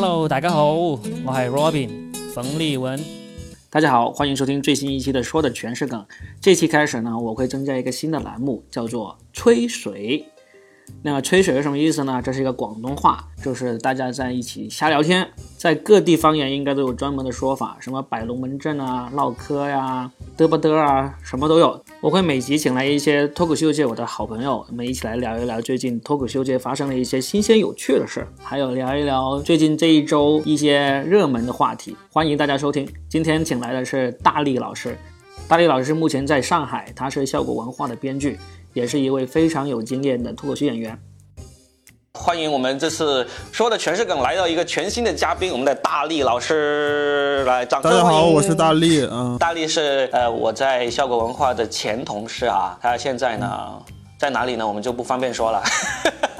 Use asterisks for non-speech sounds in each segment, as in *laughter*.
Hello，大家好，我系 Robin 冯立文。大家好，欢迎收听最新一期的《说的全是梗》。这期开始呢，我会增加一个新的栏目，叫做“吹水”。那么吹水是什么意思呢？这是一个广东话，就是大家在一起瞎聊天，在各地方言应该都有专门的说法，什么摆龙门阵啊、唠嗑呀、嘚不嘚啊，什么都有。我会每集请来一些脱口秀界我的好朋友，我们一起来聊一聊最近脱口秀界发生的一些新鲜有趣的事，还有聊一聊最近这一周一些热门的话题。欢迎大家收听。今天请来的是大力老师，大力老师目前在上海，他是效果文化的编剧。也是一位非常有经验的脱口秀演员。欢迎我们这次说的全是梗来到一个全新的嘉宾，我们的大力老师来掌声欢迎。大家好，我是大力。嗯，大力是呃我在效果文化的前同事啊，他现在呢在哪里呢？我们就不方便说了。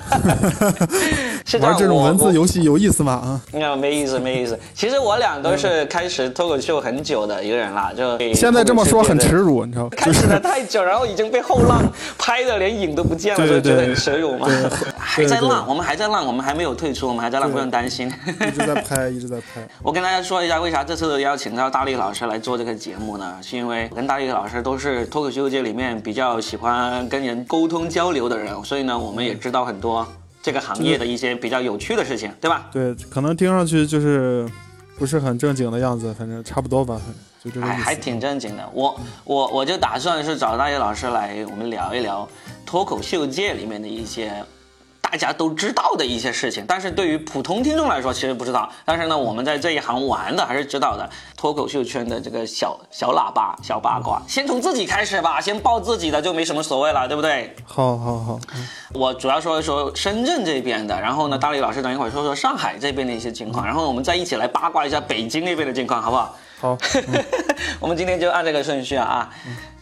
*laughs* 玩这种文字游戏有意思吗？啊，那没意思，没意思。其实我俩都是开始脱口秀很久的一个人了，就现在这么说很耻辱，你知道吗？开始的太久，然后已经被后浪拍的连影都不见了，就觉得很耻辱嘛。还在浪，我们还在浪，我们还没有退出，我们还在浪，不用担心。一直在拍，一直在拍。*laughs* 我跟大家说一下，为啥这次邀请到大力老师来做这个节目呢？是因为我跟大力老师都是脱口秀界里面比较喜欢跟人沟通交流的人，所以呢，我们也知道很多。这个行业的一些比较有趣的事情，对吧？对，可能听上去就是不是很正经的样子，反正差不多吧，就这个还还挺正经的。我我我就打算是找大叶老师来，我们聊一聊脱口秀界里面的一些。大家都知道的一些事情，但是对于普通听众来说，其实不知道。但是呢，我们在这一行玩的还是知道的。脱口秀圈的这个小小喇叭、小八卦，先从自己开始吧，先报自己的就没什么所谓了，对不对？好，好，好。我主要说一说深圳这边的，然后呢，大力老师等一会儿说说上海这边的一些情况，然后我们再一起来八卦一下北京那边的情况，好不好？好。*laughs* 我们今天就按这个顺序啊，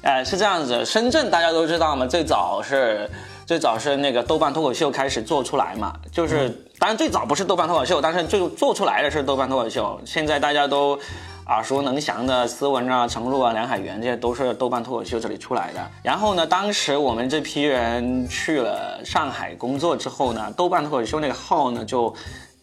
呃，是这样子，深圳大家都知道嘛，最早是。最早是那个豆瓣脱口秀开始做出来嘛，就是当然最早不是豆瓣脱口秀，但是最做出来的是豆瓣脱口秀。现在大家都耳熟能详的思文啊、程璐啊、梁海源，这些都是豆瓣脱口秀这里出来的。然后呢，当时我们这批人去了上海工作之后呢，豆瓣脱口秀那个号呢就。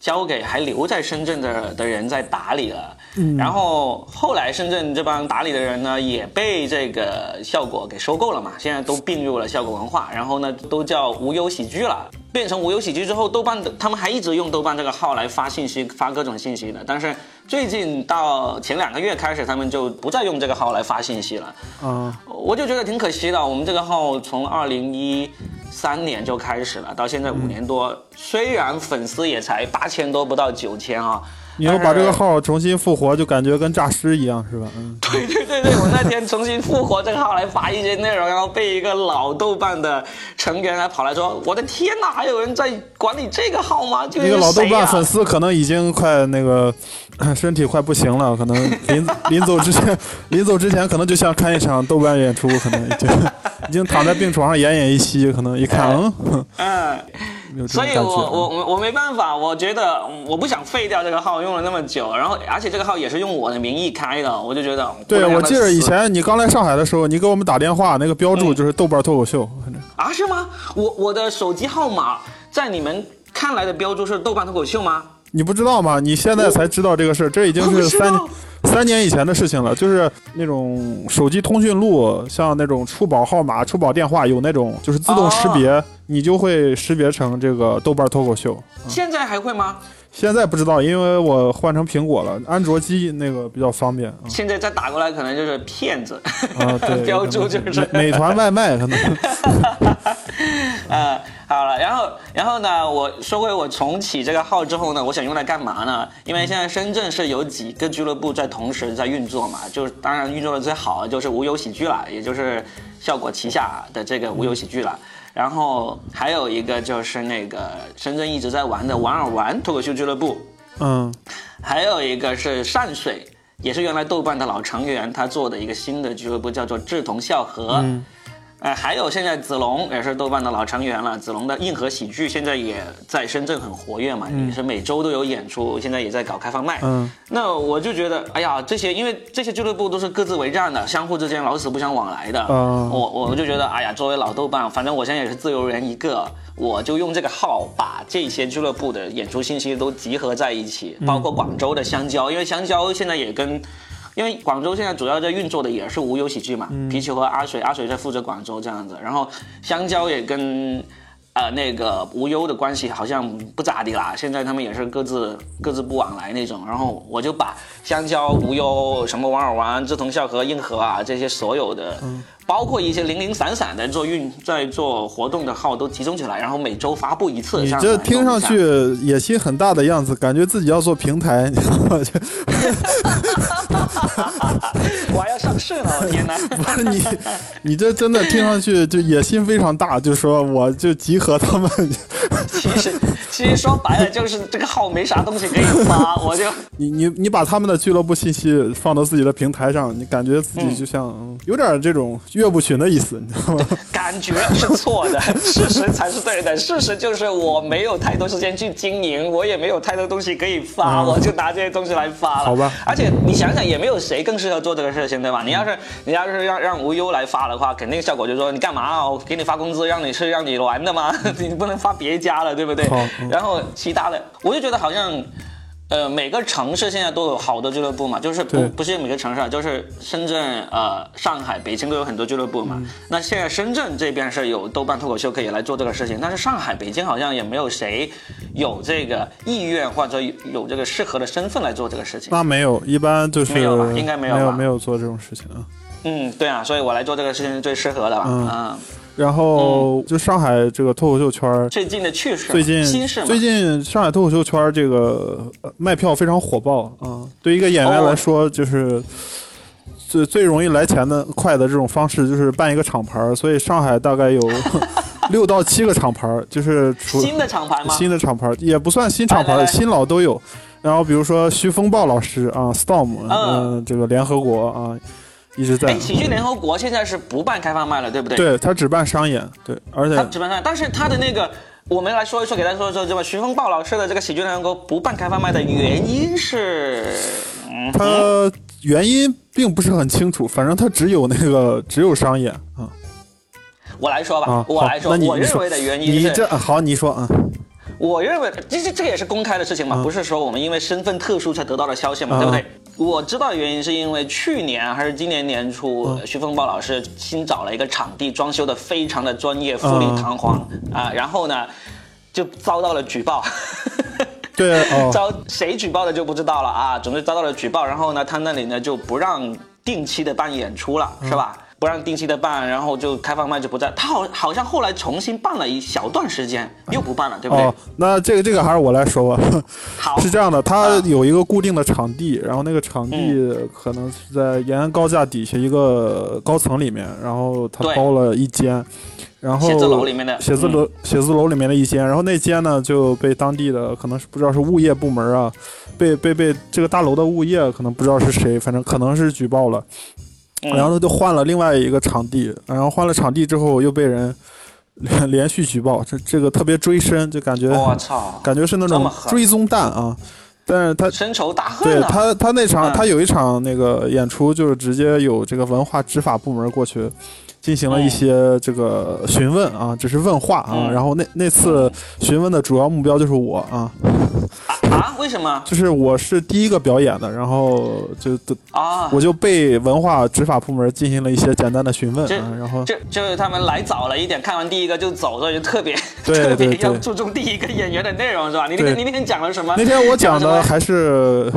交给还留在深圳的的人在打理了，然后后来深圳这帮打理的人呢也被这个效果给收购了嘛，现在都并入了效果文化，然后呢都叫无忧喜剧了。变成无忧喜剧之后，豆瓣的他们还一直用豆瓣这个号来发信息，发各种信息的。但是最近到前两个月开始，他们就不再用这个号来发信息了。嗯，我就觉得挺可惜的。我们这个号从二零一。三年就开始了，到现在五年多，虽然粉丝也才八千多，不到九千啊。你要把这个号重新复活，就感觉跟诈尸一样，是吧？嗯，对对对对，我那天重新复活这个号来发一些内容，然后被一个老豆瓣的成员来跑来说：“我的天哪，还有人在管理这个号吗？”那个老豆瓣粉丝可能已经快那个身体快不行了，可能临临走之前，临走之前可能就像看一场豆瓣演出，可能已经 *laughs* 已经躺在病床上奄奄一息，可能一看，嗯嗯。所以，我我我我没办法，我觉得我不想废掉这个号，用了那么久，然后而且这个号也是用我的名义开的，我就觉得。对，我记得以前你刚来上海的时候，你给我们打电话，那个标注就是豆瓣脱口秀。啊，是吗？我我的手机号码在你们看来的标注是豆瓣脱口秀吗？你不知道吗？你现在才知道这个事儿，这已经是三。三年以前的事情了，就是那种手机通讯录，像那种出宝号码、出宝电话，有那种就是自动识别，你就会识别成这个豆瓣脱口秀。现在还会吗？现在不知道，因为我换成苹果了，安卓机那个比较方便。现在再打过来，可能就是骗子啊，对，*laughs* 标注就是美团外卖可能。啊。*laughs* 好了，然后，然后呢？我说回我重启这个号之后呢，我想用来干嘛呢？因为现在深圳是有几个俱乐部在同时在运作嘛，就是当然运作的最好的就是无忧喜剧了，也就是效果旗下的这个无忧喜剧了。然后还有一个就是那个深圳一直在玩的玩儿玩脱口秀俱乐部，嗯，还有一个是善水，也是原来豆瓣的老成员他做的一个新的俱乐部，叫做志同笑合。呃，还有现在子龙也是豆瓣的老成员了，子龙的硬核喜剧现在也在深圳很活跃嘛，也是每周都有演出，现在也在搞开放麦。嗯，那我就觉得，哎呀，这些因为这些俱乐部都是各自为战的，相互之间老死不相往来的。嗯我我就觉得，哎呀，作为老豆瓣，反正我现在也是自由人一个，我就用这个号把这些俱乐部的演出信息都集合在一起，包括广州的香蕉，因为香蕉现在也跟。因为广州现在主要在运作的也是无忧喜剧嘛，皮球和阿水，阿水在负责广州这样子，然后香蕉也跟呃那个无忧的关系好像不咋地啦，现在他们也是各自各自不往来那种，然后我就把香蕉、无忧、什么王尔湾、志同笑和、硬核啊这些所有的，包括一些零零散散的做运在做活动的号都集中起来，然后每周发布一次。你这听上去野心很大的样子，感觉自己要做平台，*laughs* 我还要上市呢，*laughs* 我天哪！不是你，你这真的听上去就野心非常大，就说我就集合他们，其实其实说白了就是这个号没啥东西可以发，*laughs* 我就你你你把他们的俱乐部信息放到自己的平台上，你感觉自己就像、嗯有点这种岳不群的意思，你知道吗？感觉是错的，*laughs* 事实才是对的。事实就是我没有太多时间去经营，我也没有太多东西可以发，嗯我就拿这些东西来发了。好吧而且你想想，也没有谁更适合做这个事情，对吧？你要是你要是让让无忧来发的话，肯定效果就是说你干嘛啊？我给你发工资，让你吃让你玩的吗？*laughs* 你不能发别家了，对不对？然后其他的，我就觉得好像。呃，每个城市现在都有好多俱乐部嘛，就是不不是每个城市啊，就是深圳、呃上海、北京都有很多俱乐部嘛。那现在深圳这边是有豆瓣脱口秀可以来做这个事情，但是上海、北京好像也没有谁有这个意愿或者有有这个适合的身份来做这个事情。那没有，一般就是没有吧应该没有没有吧没有做这种事情啊。嗯，对啊，所以我来做这个事情是最适合的吧。嗯嗯，然后就上海这个脱口秀圈儿，最近的趣事，最近最近上海脱口秀圈儿这个呃卖票非常火爆啊、对一个演员哦来说，就是最最容易来钱的快的这种方式，就是办一个厂牌儿。所以上海大概有 *laughs* 六到七个厂牌儿，就是除新的厂牌吗？新的厂牌也不算新厂牌，来来来新老都有。然后比如说徐风暴老师啊，Storm，嗯、嗯这个联合国啊，一直在哎，。喜剧联合国现在是不办开放麦了，对不对？对他只办商演，对，而且他只办上，但是他的那个，我们来说一说，给大家说一说，这个徐风暴老师的这个喜剧联合国不办开放麦的原因是，嗯，他原因并不是很清楚，反正他只有那个只有商演啊我来说吧，啊。我来说，我认为的原因你是，这好，你说啊，我认为这这这个也是公开的事情嘛，嗯不是说我们因为身份特殊才得到的消息嘛，嗯对不对？我知道的原因是因为去年还是今年年初，嗯徐风暴老师新找了一个场地，装修的非常的专业，富丽堂皇嗯啊，然后呢，就遭到了举报。*laughs* 对哦，遭谁举报的就不知道了啊。总之遭到了举报，然后呢，他那里呢就不让定期的办演出了，嗯是吧？不让定期的办，然后就开放麦就不在。他好好像后来重新办了一小段时间，又不办了，对不对？哦，那这个这个还是我来说吧。*laughs* 好，是这样的，他啊有一个固定的场地，然后那个场地可能是在延安高架底下一个高层里面，然后他包了一间，然后写字楼里面的写字楼写字楼里面的一间，然后那间呢就被当地的可能是不知道是物业部门啊，被被被这个大楼的物业可能不知道是谁，反正可能是举报了，嗯然后他就换了另外一个场地，然后换了场地之后又被人连 *laughs* 连续举报，这这个特别追深，就感觉我操，感觉是那种追踪弹啊。但是他深仇大对恨啊！他他那场嗯他有一场那个演出，就是直接有这个文化执法部门过去。进行了一些这个询问啊，只是问话啊，嗯然后那那次询问的主要目标就是我啊，啊？为什么就是我是第一个表演的，然后就都啊？我就被文化执法部门进行了一些简单的询问啊，然后就就是他们来早了一点，看完第一个就走，所以就特别 *laughs* 特别要注重第一个演员的内容，是吧？你那天你那天讲了什么？那天我讲的还是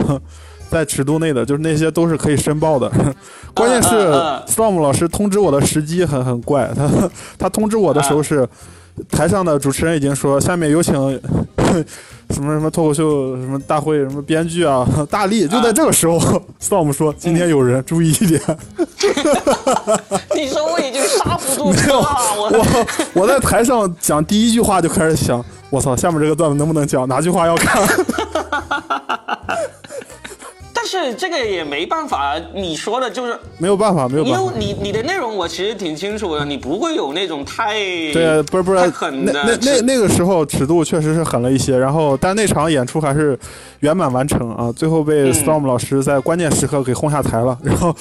在尺度内的，就是那些都是可以申报的。*laughs* 关键是 Storm 老师通知我的时机很很怪，他他通知我的时候是台上的主持人已经说下面有请 *laughs* 什么什么脱口秀什么大会什么编剧啊大力，就在这个时候，Storm 说今天有人注意一点。*laughs* 你说我已经刹不住车了，我我我在台上讲第一句话就开始想，我操，下面这个段子能不能讲？哪句话要看？但是这个也没办法，你说的就是，没有办法，没有因办法。为你你的内容我其实挺清楚的，你不会有那种太对，不是不是太，狠那的那那那个时候尺度确实是狠了一些，然后但那场演出还是圆满完成啊，最后被嗯 Storm 老师在关键时刻给轰下台了，*laughs* 然后，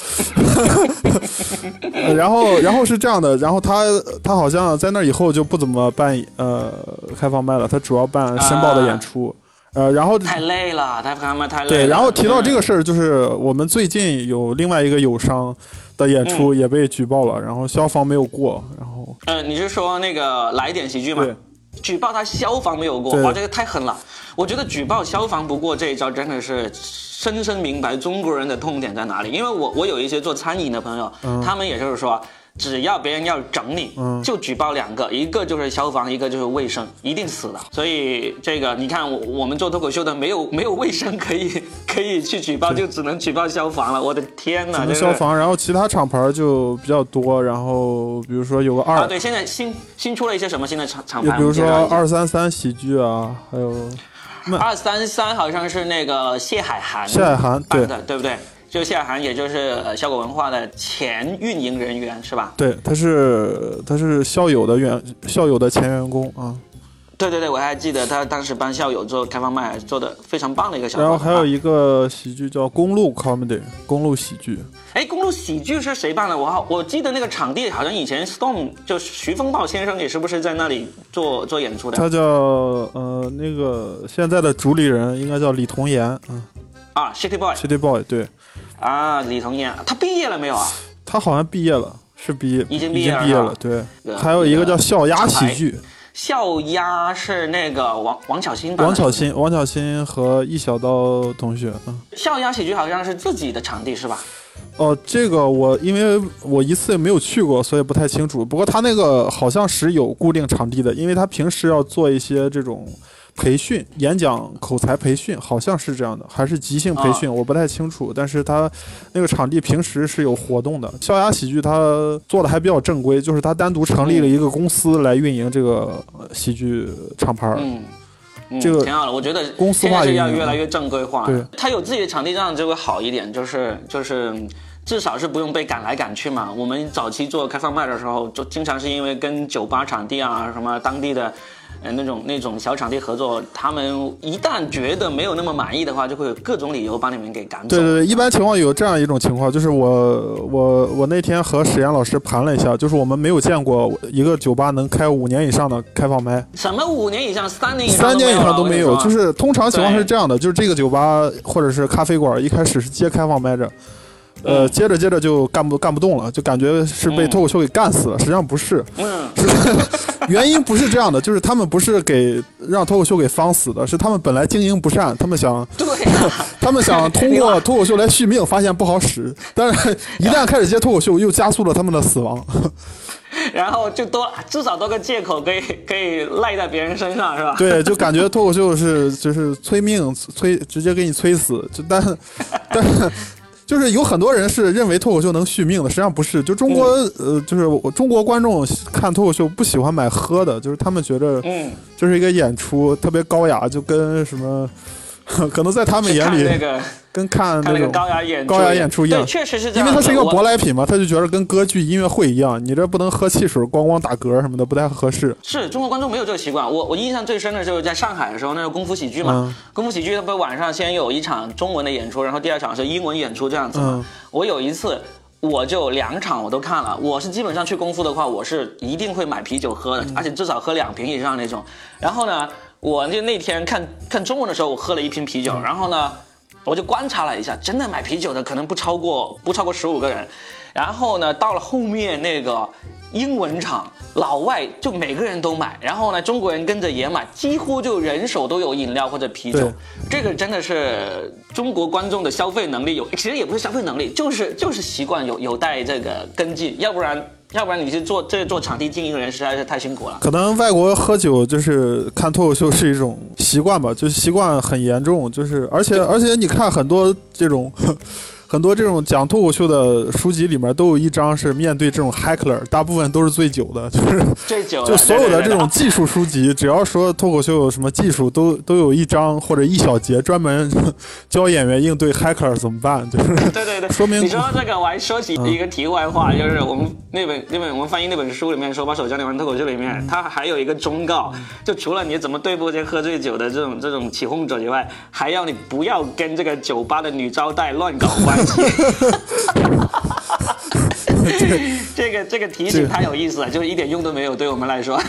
呃 *laughs* 然后然后是这样的，然后他他好像在那以后就不怎么办呃开放麦了，他主要办申报的演出，呃，然后太累了，太他妈太累了。对，然后提到这嗯个事儿，就是我们最近有另外一个友商的演出嗯也被举报了，然后消防没有过，然后呃，你是说那个来点喜剧吗？对。举报他消防没有过，哇，这个太狠了！我觉得举报消防不过这一招真的是深深明白中国人的痛点在哪里。因为我我有一些做餐饮的朋友，他们也就是说，只要别人要整你，嗯就举报两个，一个就是消防，一个就是卫生，一定死的。所以这个你看，我我们做脱口秀的没有 *laughs* 没有卫生可以 *laughs* 可以去举报，就只能举报消防了。我的天哪！只能真是消防，然后其他厂牌就比较多，然后比如说有个二，啊，对，现在新新出了一些什么新的厂厂牌？就比如说二三三喜剧啊，还有二三三好像是那个谢海涵谢海涵，对的，对不对？就谢海涵，也就是呃效果文化的前运营人员是吧？对，他是他是校友的员校友的前员工啊，对对对，我还记得他当时帮校友做开放麦，做的非常棒的一个小。然后还有，一个喜剧叫公路 comedy，公路喜剧，哎，公路喜剧是谁办的？我好，我记得那个场地好像以前 Stone 就徐风暴先生也是不是在那里做做演出的他叫呃那个现在的主理人应该叫李童言，啊啊？City Boy，City Boy，对啊，李彤燕，他毕业了没有啊？他好像毕业了，是毕业，已经毕业了对对，还有一个叫笑鸭喜剧，笑鸭是那个王王巧欣办的。王巧欣，王巧欣和易小刀同学，嗯。笑鸭喜剧好像是自己的场地是吧？哦，这个我因为我一次也没有去过，所以不太清楚。不过他那个好像是有固定场地的，因为他平时要做一些这种培训、演讲、口才培训，好像是这样的，还是即兴培训，我不太清楚。但是他那个场地平时是有活动的。笑雅喜剧他做的还比较正规，就是他单独成立了一个公司来运营这个呃喜剧厂牌儿。嗯。嗯这个挺好的，我觉得公司化是要越来越正规化。对，他有自己的场地，这样就会好一点，就是就是至少是不用被赶来赶去嘛。我们早期做开放麦的时候，就经常是因为跟酒吧场地啊什么当地的。呃，那种那种小场地合作，他们一旦觉得没有那么满意的话，就会有各种理由把你们给赶走。对对对，一般情况有这样一种情况，就是我我我那天和史岩老师盘了一下，就是我们没有见过一个酒吧能开五年以上的开放麦，什么五年以上、三年以上三年以上都没有。就是通常情况是这样的，就是这个酒吧或者是咖啡馆一开始是接开放麦着。呃，嗯接着接着就干不干不动了，就感觉是被嗯脱口秀给干死了。实际上不是，嗯，*laughs* 原因不是这样的，就是他们不是给让脱口秀给方死的，是他们本来经营不善，他们想对啊，*laughs* 他们想通过脱口秀来续命，发现不好使，但是一旦开始接脱口秀，又加速了他们的死亡。*laughs* 然后就多至少多个借口可以可以赖在别人身上是吧？对，就感觉脱口秀是就是催命催，直接给你催死。就但但就是有很多人是认为脱口秀能续命的，实际上不是。就中国、呃，就是我中国观众看脱口秀不喜欢买喝的，就是他们觉得嗯，就是一个演出特别高雅，就跟什么。*laughs* 可能在他们眼里，那个跟看看那个高雅演高雅演出一样对，确实是这因样因。为它是一个舶来品嘛，他就觉得跟歌剧、音乐会一样，你这不能喝汽水咣咣打嗝什么的，不太合适。是中国观众没有这个习惯。我我印象最深的就是在上海的时候，那个功夫喜剧嘛，嗯功夫喜剧它不是晚上先有一场中文的演出，然后第二场是英文演出这样子嘛。嗯我有一次。我就两场我都看了，我是基本上去功夫的话，我是一定会买啤酒喝的，嗯而且至少喝两瓶以上那种。然后呢，我就那天看看中文的时候，我喝了一瓶啤嗯酒，然后呢，我就观察了一下，真的买啤酒的可能不超过不超过十五个人。然后呢，到了后面那个英文场，老外就每个人都买，然后呢，中国人跟着也买，几乎就人手都有饮料或者啤酒。这个真的是中国观众的消费能力有，其实也不是消费能力，就是就是习惯有有待这个跟进，要不然要不然你去做这做场地经营人实在是太辛苦了。可能外国喝酒就是看脱口秀是一种习惯吧，就习惯很严重，就是而且而且你看很多这种很多这种讲脱口秀的书籍里面都有一章是面对这种 heckler，大部分都是醉酒的，*laughs* 就是醉酒就所有的这种技术书籍，只要说脱口秀有什么技术，都都有一章或者一小节专门教演员应对 heckler 怎么办，*laughs* 就是对对对，说明你说到这个，我还说起一个题外话，就是我们那本那本我们翻译那本书里面说，把手教你玩脱口秀里面，它还有一个忠告，就除了你怎么对付这些喝醉酒的这种这种起哄者以外，还要你不要跟这个酒吧的女招待乱搞关系。*laughs* 这个这个提醒太有意思了，就是一点用都没有，对我们来说。*laughs*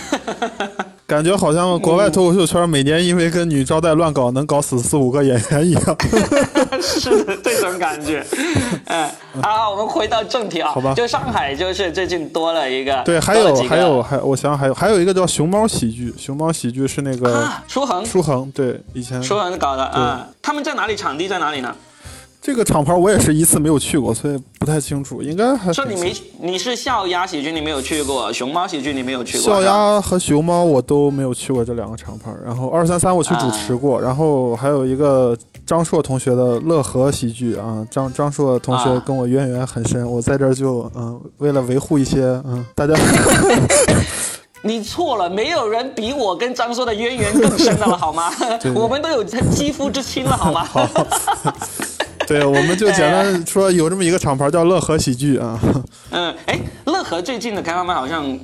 感觉好像国外脱口秀圈每年因为跟女招待乱搞，能搞死四五个演员一样。*laughs* 是的，这种感觉。嗯，好，我们回到正题啊，好吧就上海就是最近多了一个，对，还有还有还，我想想还有还有一个叫熊猫喜剧，熊猫喜剧是那个啊，舒恒，舒恒，对，以前舒恒搞的啊，他们在哪里？场地在哪里呢？这个厂牌我也是一次没有去过，所以不太清楚，应该还说你没，你是笑鸭喜剧，你没有去过；熊猫喜剧你没有去过。笑鸭和熊猫我都没有去过这两个厂牌，然后二三三我去主持啊过，然后还有一个张硕同学的乐和喜剧啊，张张硕同学啊跟我渊源很深，我在这儿就嗯，为了维护一些嗯大家 *laughs* 你错了，没有人比我跟张硕的渊源更深的了，好吗？*laughs* 我们都有肌肤之亲了，好吗？*laughs* *laughs* 对，我们就简单说有这么一个厂牌叫乐和喜剧啊，*laughs* 嗯，哎，乐和最近的开放麦好像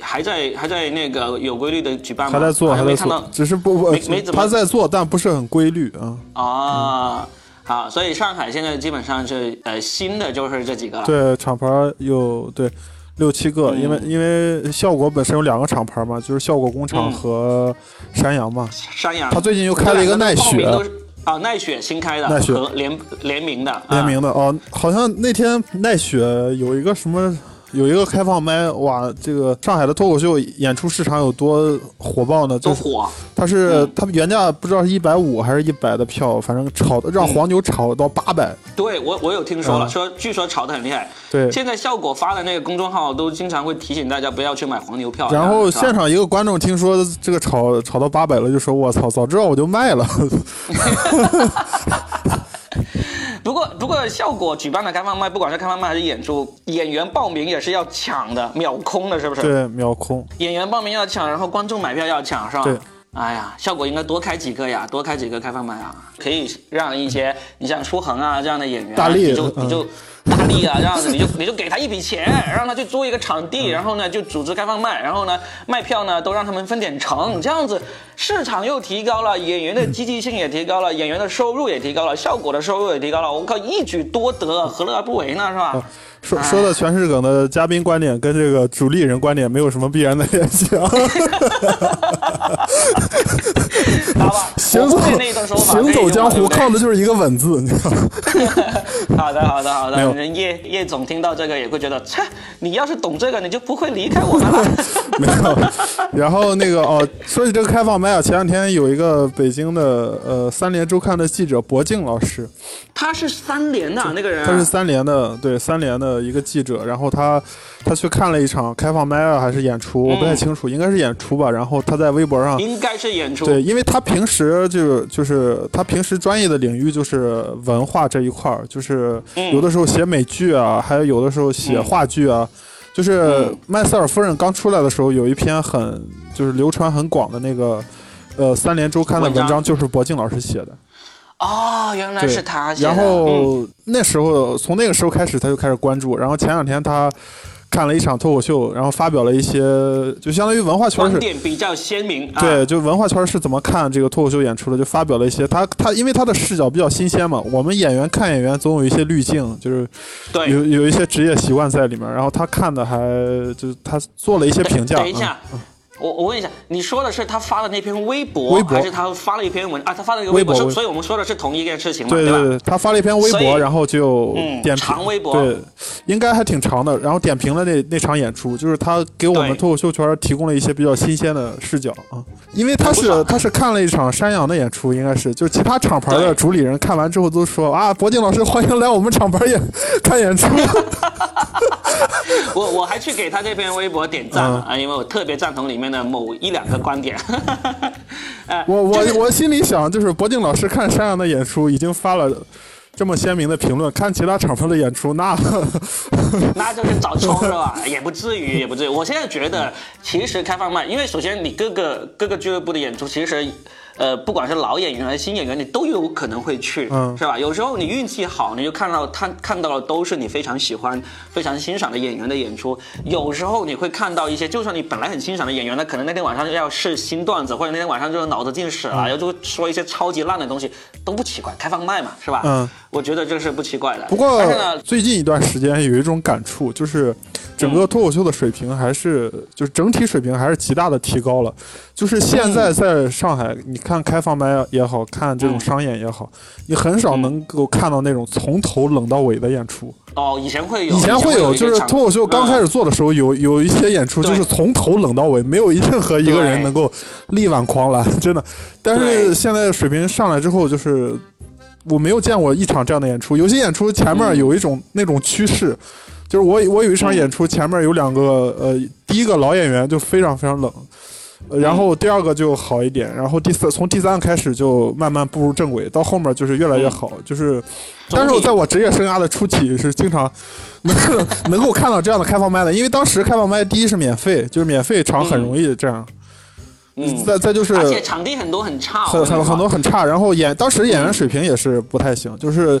还在还在那个有规律的举办吗？还在做，还在像没看到做，只是不不没没怎么他在做，但不是很规律啊。啊。好，所以上海现在基本上是呃新的就是这几个了。对，厂牌有对六七个，因为因为效果本身有两个厂牌嘛，就是效果工厂嗯和山羊嘛。山羊，他最近又开了一个奈雪啊，奈雪新开的，奈雪和联联名的，啊联名的哦，好像那天奈雪有一个什么。有一个开放麦，哇！这个上海的脱口秀演出市场有多火爆呢？就是都火。它是嗯它原价不知道是一百五还是一百的票，反正炒的让黄牛炒到八百。对我我有听说了，嗯说据说炒得很厉害。对，现在效果发的那个公众号都经常会提醒大家不要去买黄牛票。然后现场一个观众听说这个炒炒到八百了，就说：“我操，早知道我就卖了。*laughs* *laughs* 不过不过效果举办的开放麦，不管是开放麦还是演出，演员报名也是要抢的，秒空的，是不”是？对，秒空。演员报名要抢，然后观众买票要抢，是吧？对。哎呀，效果应该多开几个呀，多开几个开放麦啊，可以让一些你像舒恒啊这样的演员啊，大力你就嗯你就大力啊这样子，你就你就给他一笔钱，让他去租一个场地，然后呢就组织开放麦，然后呢卖票呢都让他们分点成，这样子市场又提高了，演员的积极性也提高了，演员的收入也提高了，效果的收入也提高了，我靠，一举多得，何乐而不为呢？是吧？说说的全是梗的嘉宾观点跟这个主力人观点没有什么必然的联系啊。*laughs* 好吧，*laughs* 行走行走江湖靠的就是一个稳字，你知道吗？*laughs* 好的，好的，好的。人叶叶总听到这个也会觉得，切，你要是懂这个，你就不会离开我们了。没有。然后那个哦，说起这个开放麦啊，前两天有一个北京的呃三联周刊的记者博静老师，他是三联的那个人啊，他是三联的，对三联的一个记者，然后他他去看了一场开放麦啊，还是演出，我不太清楚，应该是演出吧。然后他在微博上应该是演出。对，因为他平时就就是他平时专业的领域就是文化这一块儿，就是嗯有的时候写美剧啊，还有有的时候写话剧啊。就是嗯麦瑟尔夫人刚出来的时候，有一篇很就是流传很广的那个，呃，三联周刊的文章，就是博静老师写的。哦，原来是他。然嗯后、那时候从那个时候开始，他就开始关注。然后前两天他看了一场脱口秀，然后发表了一些，就相当于文化圈是。点比较鲜明。啊、对，就文化圈是怎么看这个脱口秀演出的，就发表了一些他他因为他的视角比较新鲜嘛，我们演员看演员总有一些滤镜，就是对。有有一些职业习惯在里面，然后他看的还就是他做了一些评价。等一下，我我问一下，你说的是他发的那篇微博，微博还是他发了一篇文啊？他发了一个微博，微博所以我们说的是同一件事情？对对对，他发了一篇微博，然后就嗯点评、长微博对，应该还挺长的。然后点评了那那场演出，就是他给我们脱口秀圈提供了一些比较新鲜的视角啊。因为他是他是看了一场山羊的演出，应该是就是其他厂牌的主理人看完之后都说啊，博静老师欢迎来我们厂牌演看演出。*laughs* 我我还去给他这篇微博点赞了嗯啊，因为我特别赞同里面的某一两个观点。*laughs* 呃我我就是我心里想，就是博静老师看山羊的演出已经发了。这么鲜明的评论，看其他厂牌的演出，那 *laughs* 那就是找抽 *laughs* 是吧？也不至于，也不至于。我现在觉得，其实开放麦，因为首先你各个各个俱乐部的演出，其实。呃，不管是老演员还是新演员，你都有可能会去，嗯是吧？有时候你运气好，你就看到他看到的都是你非常喜欢、非常欣赏的演员的演出。有时候你会看到一些，就算你本来很欣赏的演员，他可能那天晚上要试新段子，或者那天晚上就是脑子进屎了，要就说一些超级烂的东西，都不奇怪，开放麦嘛，是吧？嗯，我觉得这是不奇怪的。不过最近一段时间有一种感触，就是整个脱口秀的水平还是，就是整体水平还是极大的提高了。就是现在在上海，你看开放麦也好看这种商演也好，你很少能够看到那种从头冷到尾的演出。哦，以前会有，以前会有，就是脱口秀刚开始。做的时候，有有一些演出就是从头冷到尾，没有任何一个人能够力挽狂澜，真的。但是现在水平上来之后，就是我没有见过一场这样的演出。有些演出前面嗯有一种那种趋势，就是我我有一场演出前面有两个呃，第一个老演员就非常非常冷。呃然后第二个就好一点，然后第三从第三个开始就慢慢步入正轨，到后面就是越来越好，就是。但是我在我职业生涯的初期是经常 *laughs* 能能够看到这样的开放麦的，因为当时开放麦第一是免费，就是免费场很容易这样，嗯，再再就是而且场地很多很差，很很很多很差，然后演当时演员水平也是不太行，就是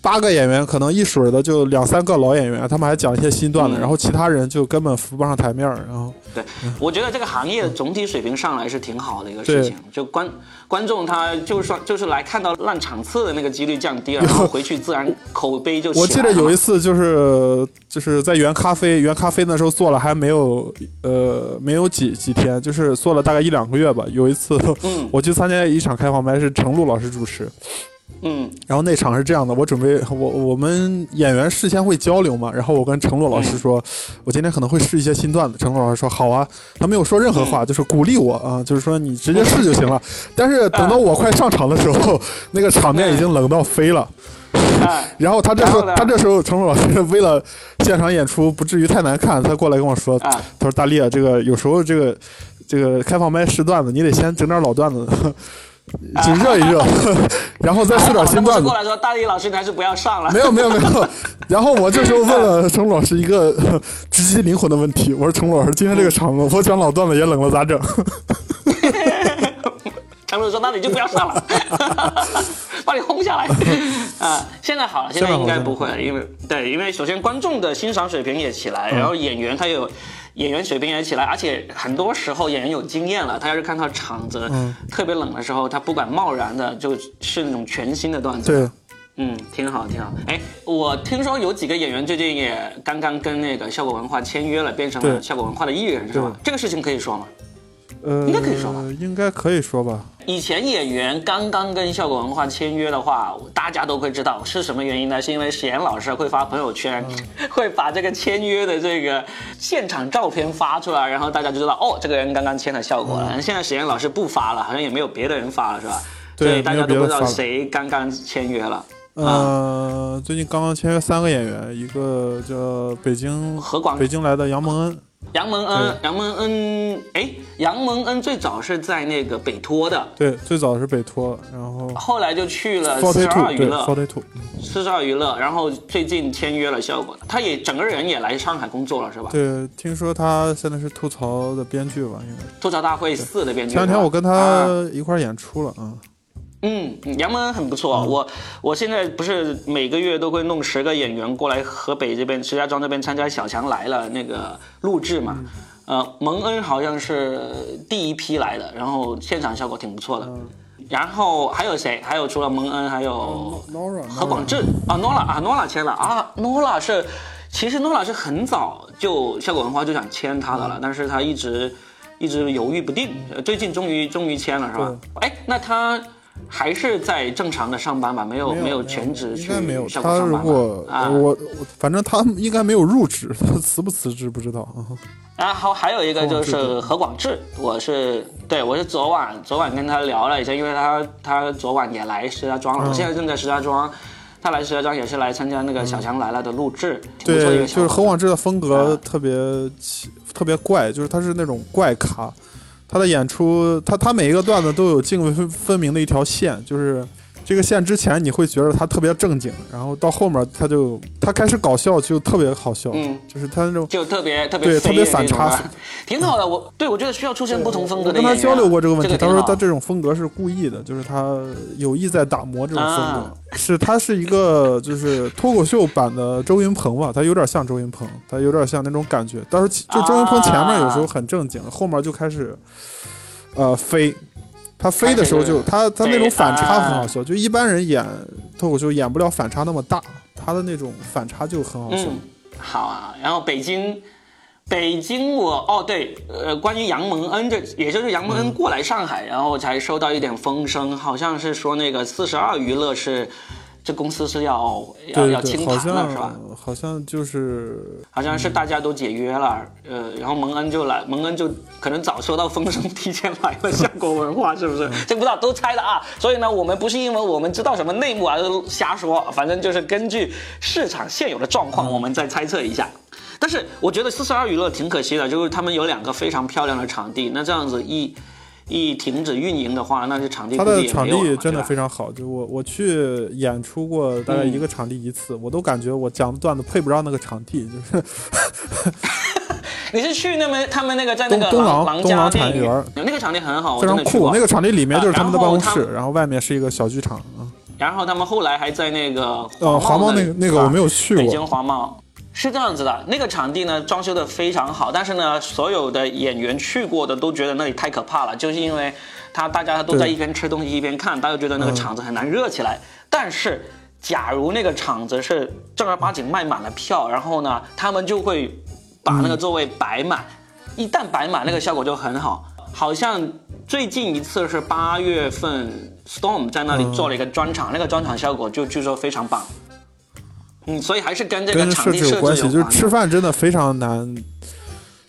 八个演员可能一水儿的就两三个老演员，他们还讲一些新段子，嗯。然后其他人就根本扶不上台面儿，然后对，我觉得这个行业总体水平上来是挺好的一个事情，就观观众他就算就是来看到烂场次的那个几率降低了，然后回去自然口碑就我记得有一次就是就是在原咖啡，原咖啡那时候做了还没有呃没有几几天，就是做了大概一两个月吧。有一次嗯。我去参加一场开放麦，是程璐老师主持，嗯。然后那场是这样的，我准备我我们演员事先会交流嘛，然后我跟程璐老师说，我今天可能会试一些新段子。程璐老师说好啊，他没有说任何话，就是鼓励我啊，就是说你直接试就行了。*laughs* 但是等到我快上场的时候，*laughs* 那个场面已经冷到飞了。哎然后他这时候他这时候，程璐老师为了现场演出不至于太难看，他过来跟我说，啊他说大力啊，这个有时候这个这个开放麦试段子，你得先整点老段子，*laughs* 就热一热，然后再说点新段子 *laughs* 过。来说，大力老师你还是不要上了。没有没有没有，然后我这时候问了 *laughs* 程璐老师一个直击灵魂的问题，我说程璐老师，今天这个场子我讲老段子也冷了，咋整？程老师说：“那你就不要上了，把你轰下来。”啊，现在好了，现在应该不会了，因为对，因为首先观众的欣赏水平也起来，然后演员他有。演员水平也起来，而且很多时候演员有经验了，他要是看到场子特别冷的时候，他不敢贸然的就是那种全新的段子。对，嗯，挺好，挺好。哎，我听说有几个演员最近也刚刚跟那个效果文化签约了，变成了对效果文化的艺人，是吧？这个事情可以说吗？呃，应该可以说吧应该可以说吧。以前演员刚刚跟效果文化签约的话，大家都会知道是什么原因呢？是因为史岩老师会发朋友圈，*laughs* 会把这个签约的这个现场照片发出来，然后大家就知道哦，这个人刚刚签了效果了。现在史岩老师不发了，好像也没有别的人发了，是吧？对所以大家都不知道谁刚刚签约了。呃，最近刚刚签约三个演员，一个叫北京何广北京来的杨蒙恩，杨蒙恩，杨蒙恩，哎，杨蒙恩最早是在那个北托的，对，最早是北托，然后后来就去了四十二娱乐，四十二娱乐，然后最近签约了效果，他也整个人也来上海工作了，是吧？对，听说他现在是吐槽的编剧吧，应该。吐槽大会四的编剧。前两天我跟啊。他一块儿演出了啊，嗯，杨蒙恩很不错。我我现在不是每个月都会弄十个演员过来河北这边石家庄这边参加《小强来了》那个录制嘛。呃，蒙恩好像是第一批来的，然后现场效果挺不错的。然后还有谁？还有除了蒙恩，还有 Nora 何广智啊，Nola 啊，Nola 签了啊，Nola 是，其实 Nola 是很早就效果文化就想签他的了，但是他一直一直犹豫不定，呃最近终于终于签了是吧？哎，那他还是在正常的上班吧？没有没有全职去应该没有。上班吧如果啊？我我反正他应该没有入职，他 *laughs* 辞不辞职不知道啊。然后还有一个就是何广智，我是对我是昨晚昨晚跟他聊了一下，因为他他昨晚也来石家庄了，我现在正在石家庄，他来石家庄也是来参加那个《小强来了》的录制，对，就是何广智的风格啊特别奇特别怪，就是他是那种怪咖，他的演出他他每一个段子都有泾渭分分明的一条线，就是这个线之前你会觉得他特别正经，然后到后面他就他开始搞笑就特别好笑，嗯就是他那种。就特别特别对特别反差挺好的。我对我觉得需要出现不同风格我跟他。交流过这个问题，他说他这种风格是故意的，就是他有意在打磨这种风格，啊是他是一个就是脱口秀版的周云鹏吧，他有点像周云鹏，他有点像那种感觉。但是就周云鹏前面有时候很正经，后面就开始呃飞。他飞的时候就他他那种反差很好笑，就一般人演脱口秀演不了反差那么大，他的那种反差就很好笑。嗯，好啊。然后北京，北京我哦对，呃，关于杨蒙恩这，也就是杨蒙恩过来上海，然后才收到一点风声，好像是说那个四十二娱乐是这公司是要要要清盘了，是吧？好像就是好像是大家都解约了，呃，然后蒙恩就来，蒙恩就可能早收到风声，提前来了。相国文化是不是？这不知道都猜的啊。所以呢，我们不是因为我们知道什么内幕而瞎说，反正就是根据市场现有的状况，我们再猜测一下。但是我觉得四十二娱乐挺可惜的，就是他们有两个非常漂亮的场地，那这样子一一停止运营的话，那这场地他估计的场地真的非常好，就我我去演出过大概一个场地一次，我都感觉我讲的段子配不上那个场地，就是 *laughs* 你是去那么他们那个在那个东东廊东廊产业园那个场地很好，我非常酷。那个场地里面就是他们的办公室，然后然后外面是一个小剧场啊。然后他们后来还在那个呃，黄茂茂那个那个我没有去过北京过，黄茂是这样子的，那个场地呢装修的非常好，但是呢，所有的演员去过的都觉得那里太可怕了，就是因为他大家都在一边吃东西一边看，大家觉得那个场子很难热起来。但是假如那个场子是正儿八经卖满了票，然后呢，他们就会把那个座位摆满，一旦摆满，那个效果就很好。好像最近一次是八月份，Storm 在那里做了一个专场，那个专场效果就据说非常棒。嗯，所以还是跟这个场地设置置有关系，就吃饭真的非常难。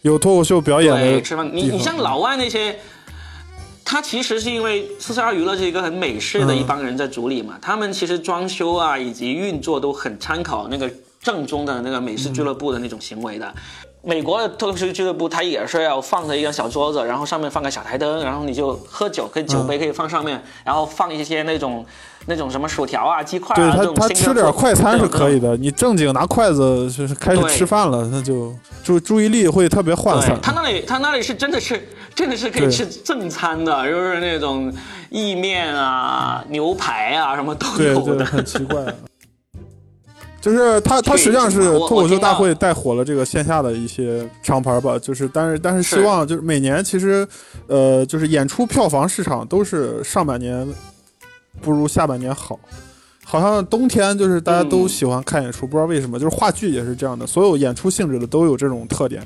有脱口秀表演的对，吃饭，你你像老外那些，他其实是因为四十二娱乐是一个很美式的嗯一帮人在主理嘛，他们其实装修啊以及运作都很参考那个正宗的那个美式俱乐部的那种行为的。美国的脱口秀俱乐部，它也是要放着一个小桌子，然后上面放个小台灯，然后你就喝酒，可以酒嗯杯可以放上面，然后放一些那种 *laughs* 那种什么薯条啊、鸡块对他啊这种他吃点快餐是可以的，你正经拿筷子就是开始吃饭了，那就注注意力会特别涣散。他那里，他那里是真的是 *laughs* 真的是可以吃正餐的，就是那种意面啊、牛排啊，什么都对对，有的。很奇怪。就是他，他实际上是脱口秀大会带火了这个线下的一些厂牌吧，就是但是但是希望就是每年其实，呃，就是演出票房市场都是上半年不如下半年好，好像冬天就是大家都嗯喜欢看演出，不知道为什么，就是话剧也是这样的，所有演出性质的都有这种特点。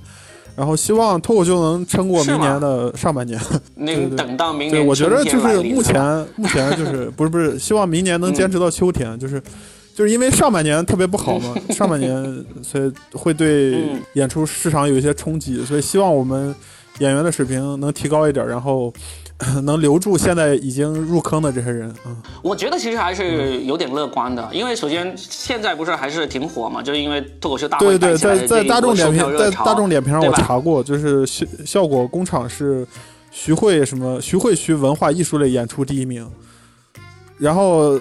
然后希望脱口秀能撑过明年的上半年。那对对等到明对，年我觉得就是目前目前就是不是不是，希望明年能嗯坚持到秋天，就是就是因为上半年特别不好嘛，*laughs* 上半年所以会对嗯演出市场有一些冲击，所以希望我们演员的水平能提高一点，然后能留住现在已经入坑的这些人。嗯，我觉得其实还是有点乐观的，因为首先现在不是还是挺火嘛，就是因为脱口秀大会对对，带起来在在大众点评在大众点评上我查过，就是效效果工厂是徐汇什么徐汇区文化艺术类演出第一名。然后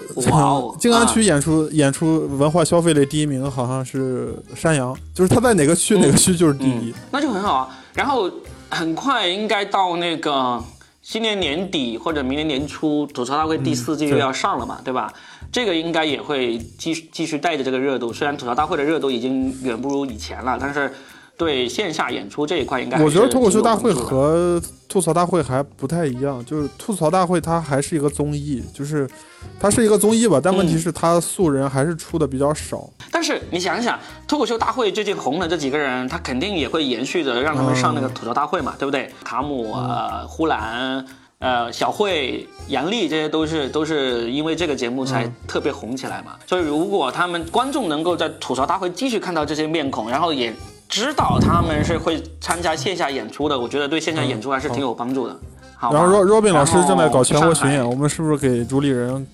静安啊区演出、演出文化消费类第一名好像是山羊，就是他在哪个区、嗯哪个区就是第一。那就很好啊。然后很快应该到那个今年年底或者明年年初，吐槽大会第四季又要上了嘛，对吧？这个应该也会继续继续带着这个热度。虽然吐槽大会的热度已经远不如以前了，但是对线下演出这一块应该我觉得脱口秀大会和吐槽大会还不太一样，就是吐槽大会它还是一个综艺，就是它是一个综艺吧，但问题嗯是它素人还是出的比较少。但是你想一想，脱口秀大会最近红的这几个人，他肯定也会延续着让他们上那个吐槽大会嘛，对不对？卡姆、呃、呼兰、呃、小慧、杨笠，这些都是都是因为这个节目才特别红起来嘛。所以如果他们观众能够在吐槽大会继续看到这些面孔，然后也知道他们是会参加线下演出的，我觉得对线下演出还是挺有帮助的。好，然后 Ro- Robin 老师正在搞全国巡演，我们是不是给主理人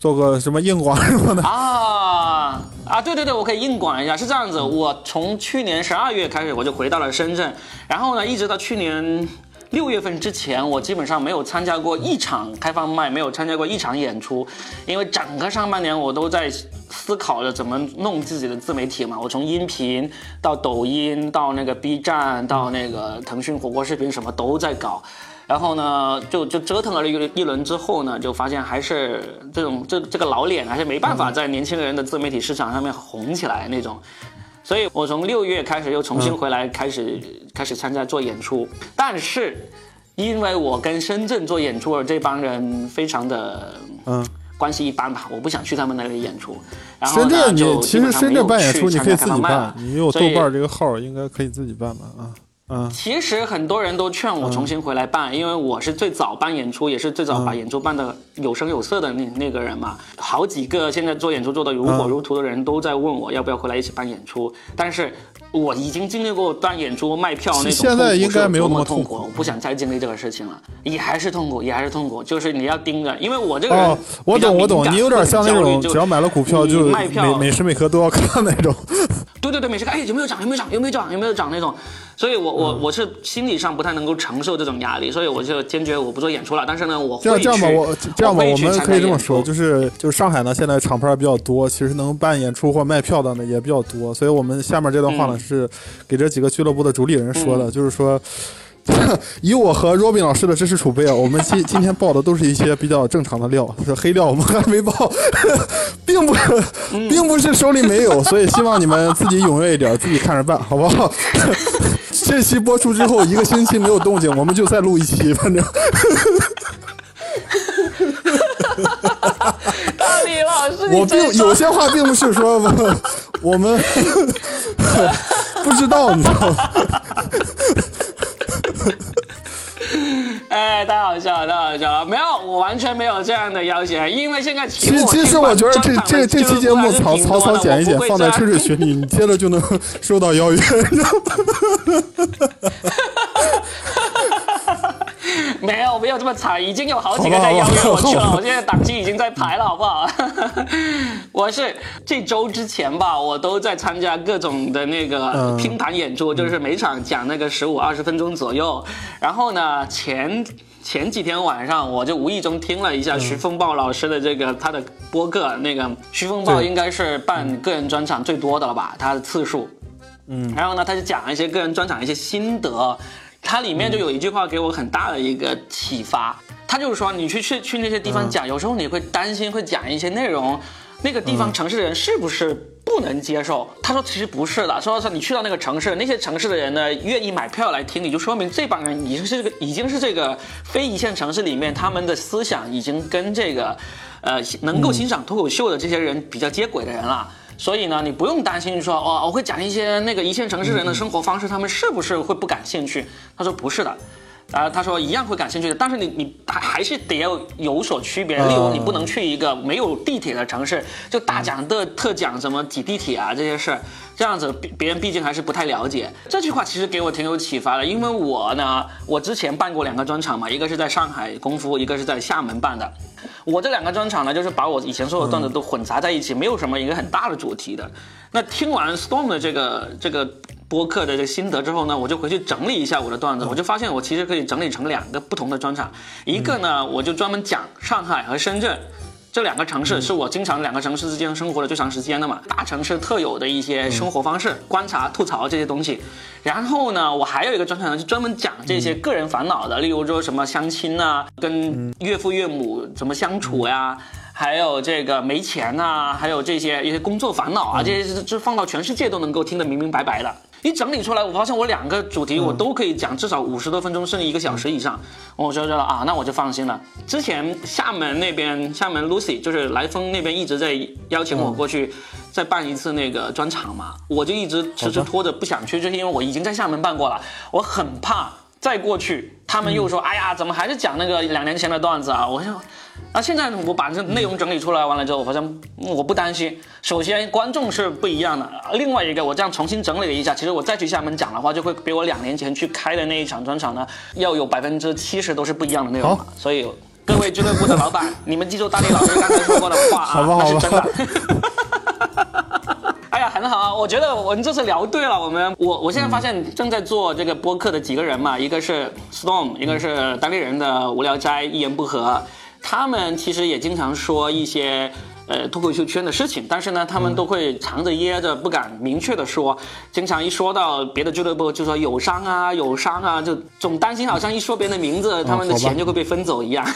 做个什么硬广什么的？啊啊，对对对，我可以硬广一下，是这样子，我从去年十二月开始我就回到了深圳，然后呢，一直到去年六月份之前，我基本上没有参加过一场开放麦，没有参加过一场演出，因为整个上半年我都在思考着怎么弄自己的自媒体嘛。我从音频到抖音，到那个 B 站，到那个腾讯火锅视频，什么都在搞。然后呢，就就折腾了一一轮之后呢，就发现还是这种这这个老脸还是没办法在年轻人的自媒体市场上面红起来那种。所以我从六月开始又重新回来，开始、开始参加做演出。但是，因为我跟深圳做演出的这帮人非常的嗯，关系一般吧，我不想去他们那里演出。然后深呢圳你其实深圳办演出你可以自己办，你有豆瓣这个号应该可以自己办吧？啊嗯，其实很多人都劝我重新回来办，因为我是最早办演出，也是最早把演出办的有声有色的那那个人嘛。好几个现在做演出做的如火如荼的人都在问我要不要回来一起办演出，但是我已经经历过当演出卖票那种现在应该没有那么痛苦，我不想再经历这个事情了，也还是痛苦，也还是痛苦，就是你要盯着，因为我这个人哦，我懂我懂你有点像那种只要买了股票就卖票每每时每刻都要看那种。*laughs* 对对对，每时看，哎，有没有涨？有没有涨？有没有涨？有没有涨那种？所以我我嗯我是心理上不太能够承受这种压力，所以我就坚决我不做演出了。但是呢，我会这样这样吧，去我这样吧，会我们可以这么说，就是就是上海呢，现在厂牌比较多，其实能办演出或卖票的呢也比较多，所以我们下面这段话呢、嗯是给这几个俱乐部的主理人说的，就是说。*laughs* 以我和 Robin 老师的知识储备啊，我们今今天报的都是一些比较正常的料，是黑料，我们还没报，并不，并不是手里没有，所以希望你们自己踊跃一点，自己看着办，好不好？这期播出之后一个星期没有动静，我们就再录一期，反正。*laughs* 大李老师，我并有些话并不是说我我们 *laughs* 不知道，你知道吗？哎，太好笑了，太好笑了！没有，我完全没有这样的要求，因为现在其实其其实我觉得这这这期节目草草挺多的草剪一剪放在吹水群里，你接着就能 *laughs* 收到邀约。*laughs* 没有没有这么惨，已经有好几个在邀约我去了，*laughs* 我现在档期已经在排了，好不好？*laughs* 我是这周之前吧，我都在参加各种的那个嗯拼盘演出，就是每场讲那个十五二十分钟左右。然后呢，前前几天晚上我就无意中听了一下徐风暴老师的这个他的播客，那个徐风暴应该是办个人专场最多的了吧，他的次数。嗯，然后呢，他就讲了一些个人专场的一些心得，它里面就有一句话给我很大的一个启发，他就是说，你去去去那些地方讲，有时候你会担心会讲一些内容，那个地方城市的人是不是不能接受？他说其实不是的，说说你去到那个城市，那些城市的人呢愿意买票来听，你就说明这帮人已经是这个已经是这个非一线城市里面他们的思想已经跟这个，呃，能够欣赏脱口秀的这些人比较接轨的人了。所以呢，你不用担心说哦，我会讲一些那个一线城市人的生活方式，他们是不是会不感兴趣？他说不是的。啊，他说一样会感兴趣的，但是你你还还是得要有所区别。例如，你不能去一个没有地铁的城市，就大讲特特讲什么挤地铁啊这些事儿，这样子别别人毕竟还是不太了解。这句话其实给我挺有启发的，因为我呢，我之前办过两个专场嘛，一个是在上海功夫，一个是在厦门办的。我这两个专场呢，就是把我以前所有段子都混杂在一起，没有什么一个很大的主题的。那听完 Storm 的这个这个播客的这个心得之后呢，我就回去整理一下我的段子，我就发现我其实可以整理成两个不同的专场，一个呢我就专门讲上海和深圳。这两个城市是我经常两个城市之间生活的最长时间的嘛，大城市特有的一些生活方式、观察、吐槽这些东西。然后呢，我还有一个专场呢，是专门讲这些个人烦恼的，例如说什么相亲啊，跟岳父岳母怎么相处呀、还有这个没钱呐、还有这些一些工作烦恼啊，这些是是放到全世界都能够听得明明白白的。一整理出来，我发现我两个主题我都可以讲至少五十多分钟，甚至一个小时以上，我就觉得啊，那我就放心了。之前厦门那边，厦门 Lucy 就是来风那边一直在邀请我过去再办一次那个专场嘛，我就一直迟迟拖着不想去，就是因为我已经在厦门办过了，我很怕再过去，他们又说，哎呀，怎么还是讲那个两年前的段子啊？我想。啊，现在我把这内容整理出来完了之后，我发现嗯我不担心。首先，观众是不一样的；另外一个，我这样重新整理了一下，其实我再去厦门讲的话，就会比我两年前去开的那一场专场呢，*laughs* 要有百分之七十都是不一样的内容嘛。所以，各位俱乐部的老板，你们记住大力老师刚才说过的话啊，*laughs* 好吧那是真的。*laughs* 哎呀，很很好，我觉得我们这次聊对了。我们我我现在发现正在做这个播客的几个人嘛，一个是 Storm，一个是当地人的无聊斋，一言不合。他们其实也经常说一些呃脱口秀圈的事情，但是呢，他们都会藏着掖着，不敢明确的说。经常一说到别的俱乐部，就说友商啊，友商啊，就总担心好像一说别人的名字，他们的钱就会被分走一样。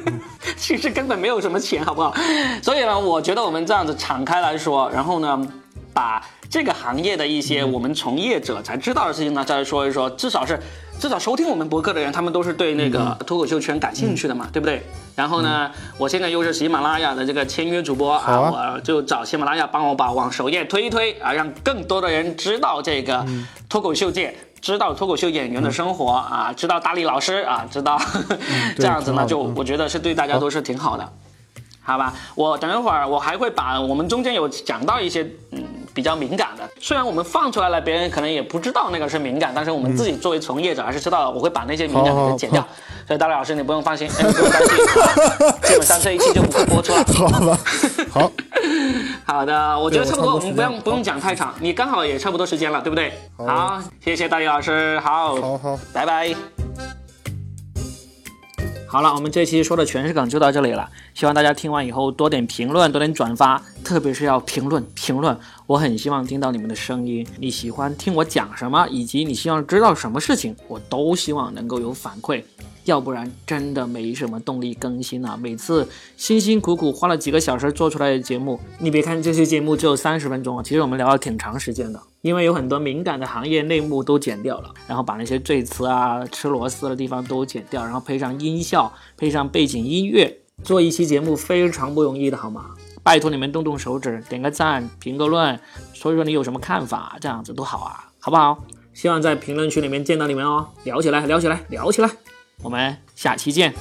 *laughs* 其实根本没有什么钱，好不好？所以呢，我觉得我们这样子敞开来说，然后呢，把这个行业的一些我们从业者才知道的事情呢，再来说一说，至少是至少收听我们博客的人，他们都是对那个脱口秀圈感兴趣的嘛，对不对？然后呢，我现在又是喜马拉雅的这个签约主播好啊。我就找喜马拉雅帮我把往首页推一推啊，让更多的人知道这个脱口秀界。知道脱口秀演员的生活啊，知道大力老师啊，知道、*laughs* 这样子呢，就我觉得是对大家都是挺好的。好吧，我等一会儿我还会把我们中间有讲到一些嗯比较敏感的，虽然我们放出来了，别人可能也不知道那个是敏感，但是我们自己作为从业者还是知道的，我会把那些敏感好好的剪掉。所以大力老师你不用放心，哎你不用担心，*laughs* 基本上这一期就不会播出了。好了，好，*laughs* 好的，我觉得差不多，我们不用不用讲太长，你刚好也差不多时间了，对不对？好好，谢谢大力老师，好，好好。拜拜。好了，我们这期说的全是梗就到这里了。希望大家听完以后多点评论，多点转发，特别是要评论评论。我很希望听到你们的声音，你喜欢听我讲什么，以及你希望知道什么事情，我都希望能够有反馈。要不然真的没什么动力更新啊！每次辛辛苦苦花了几个小时做出来的节目，你别看这期节目只有三十分钟啊，其实我们聊了挺长时间的，因为有很多敏感的行业内幕都剪掉了，然后把那些赘词啊、吃螺丝的地方都剪掉，然后配上音效，配上背景音乐，做一期节目非常不容易的好吗？拜托你们动动手指，点个赞，评个论，说一说你有什么看法，这样子多好啊，好不好？希望在评论区里面见到你们哦，聊起来，聊起来，聊起来，我们下期见。